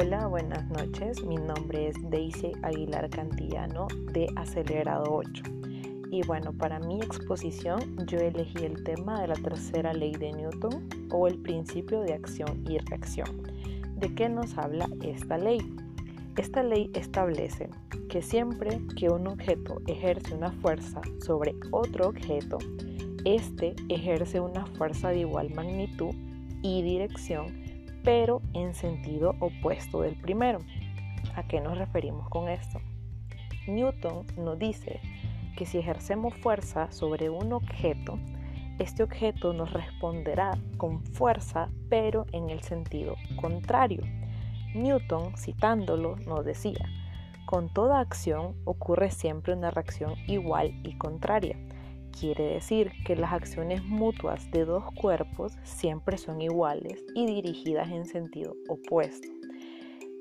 Hola, buenas noches. Mi nombre es Daisy Aguilar Cantillano de Acelerado 8. Y bueno, para mi exposición yo elegí el tema de la tercera ley de Newton o el principio de acción y reacción. ¿De qué nos habla esta ley? Esta ley establece que siempre que un objeto ejerce una fuerza sobre otro objeto, este ejerce una fuerza de igual magnitud y dirección pero en sentido opuesto del primero. ¿A qué nos referimos con esto? Newton nos dice que si ejercemos fuerza sobre un objeto, este objeto nos responderá con fuerza, pero en el sentido contrario. Newton, citándolo, nos decía, con toda acción ocurre siempre una reacción igual y contraria. Quiere decir que las acciones mutuas de dos cuerpos siempre son iguales y dirigidas en sentido opuesto.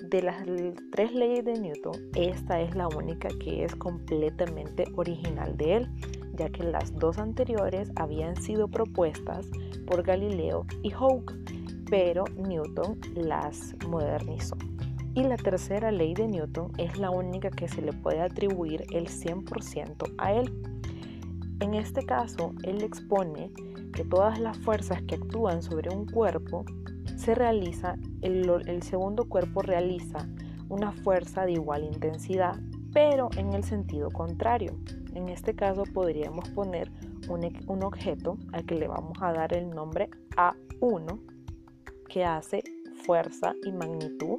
De las tres leyes de Newton, esta es la única que es completamente original de él, ya que las dos anteriores habían sido propuestas por Galileo y Hooke, pero Newton las modernizó. Y la tercera ley de Newton es la única que se le puede atribuir el 100% a él. En este caso, él expone que todas las fuerzas que actúan sobre un cuerpo se realiza, el, segundo cuerpo realiza una fuerza de igual intensidad, pero en el sentido contrario. En este caso podríamos poner un, un, objeto al que le vamos a dar el nombre A1, que hace fuerza y magnitud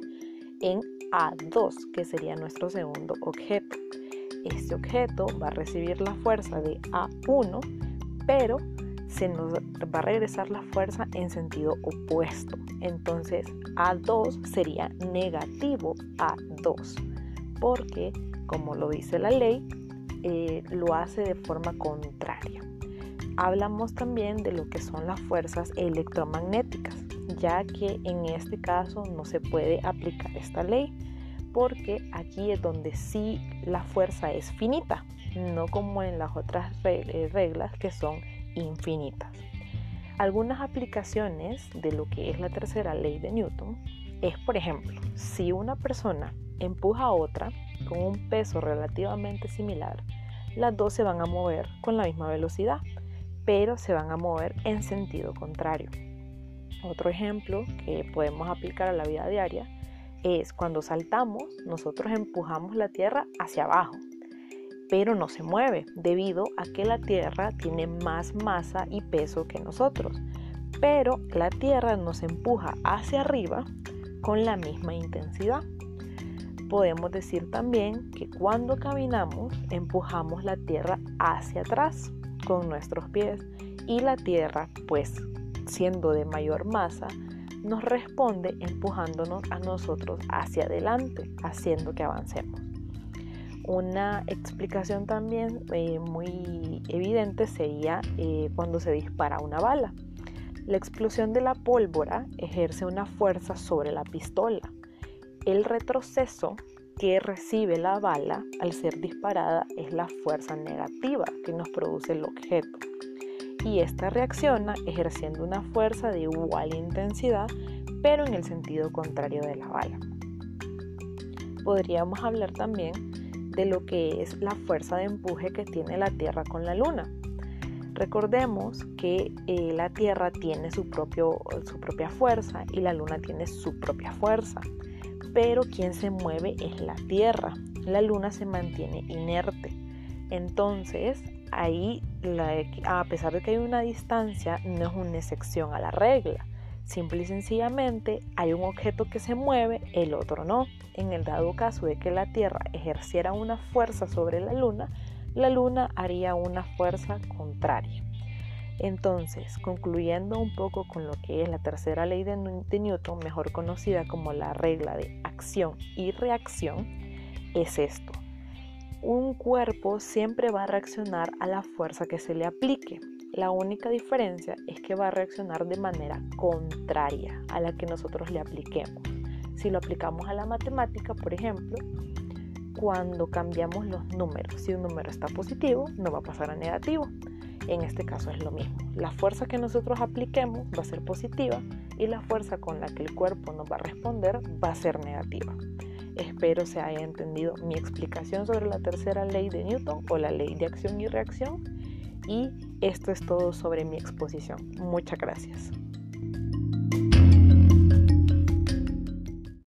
en A2, que sería nuestro segundo objeto este objeto va a recibir la fuerza de A1, pero se nos va a regresar la fuerza en sentido opuesto. Entonces A2 sería negativo A2, porque como lo dice la ley, eh, lo hace de forma contraria. Hablamos también de lo que son las fuerzas electromagnéticas, ya que en este caso no se puede aplicar esta ley porque aquí es donde sí la fuerza es finita, no como en las otras eh, reglas que son infinitas. Algunas aplicaciones de lo que es la tercera ley de Newton es, por ejemplo, si una persona empuja a otra con un peso relativamente similar, las dos se van a mover con la misma velocidad, pero se van a mover en sentido contrario. Otro ejemplo que podemos aplicar a la vida diaria es cuando saltamos, nosotros empujamos la tierra hacia abajo, pero no se mueve debido a que la tierra tiene más masa y peso que nosotros. Pero la tierra nos empuja hacia arriba con la misma intensidad. Podemos decir también que cuando caminamos empujamos la tierra hacia atrás con nuestros pies y la tierra, pues siendo de mayor masa, nos responde empujándonos a nosotros hacia adelante, haciendo que avancemos. Una explicación también eh, muy evidente sería eh, cuando se dispara una bala. La explosión de la pólvora ejerce una fuerza sobre la pistola. El retroceso que recibe la bala al ser disparada es la fuerza negativa que nos produce el objeto y esta reacciona ejerciendo una fuerza de igual intensidad, pero en el sentido contrario de la bala. Podríamos hablar también de lo que es la fuerza de empuje que tiene la Tierra con la Luna. Recordemos que eh, la Tierra tiene su, propio, su propia fuerza y la Luna tiene su propia fuerza, pero quien se mueve es la Tierra. La Luna se mantiene inerte. Entonces, ahí, a pesar de que hay una distancia, no es una excepción a la regla. Simple y sencillamente hay un objeto que se mueve, el otro no. En el dado caso de que la Tierra ejerciera una fuerza sobre la Luna, la Luna haría una fuerza contraria. Entonces, concluyendo un poco con lo que es la tercera ley de, Newton, mejor conocida como la regla de acción y reacción, es esto un cuerpo siempre va a reaccionar a la fuerza que se le aplique. La única diferencia es que va a reaccionar de manera contraria a la que nosotros le apliquemos. Si lo aplicamos a la matemática, por ejemplo, cuando cambiamos los números, si un número está positivo, no va a pasar a negativo. En este caso es lo mismo. La fuerza que nosotros apliquemos va a ser positiva y la fuerza con la que el cuerpo nos va a responder va a ser negativa. Espero se haya entendido mi explicación sobre la tercera ley de Newton o la ley de acción y reacción. Y esto es todo sobre mi exposición. Muchas gracias.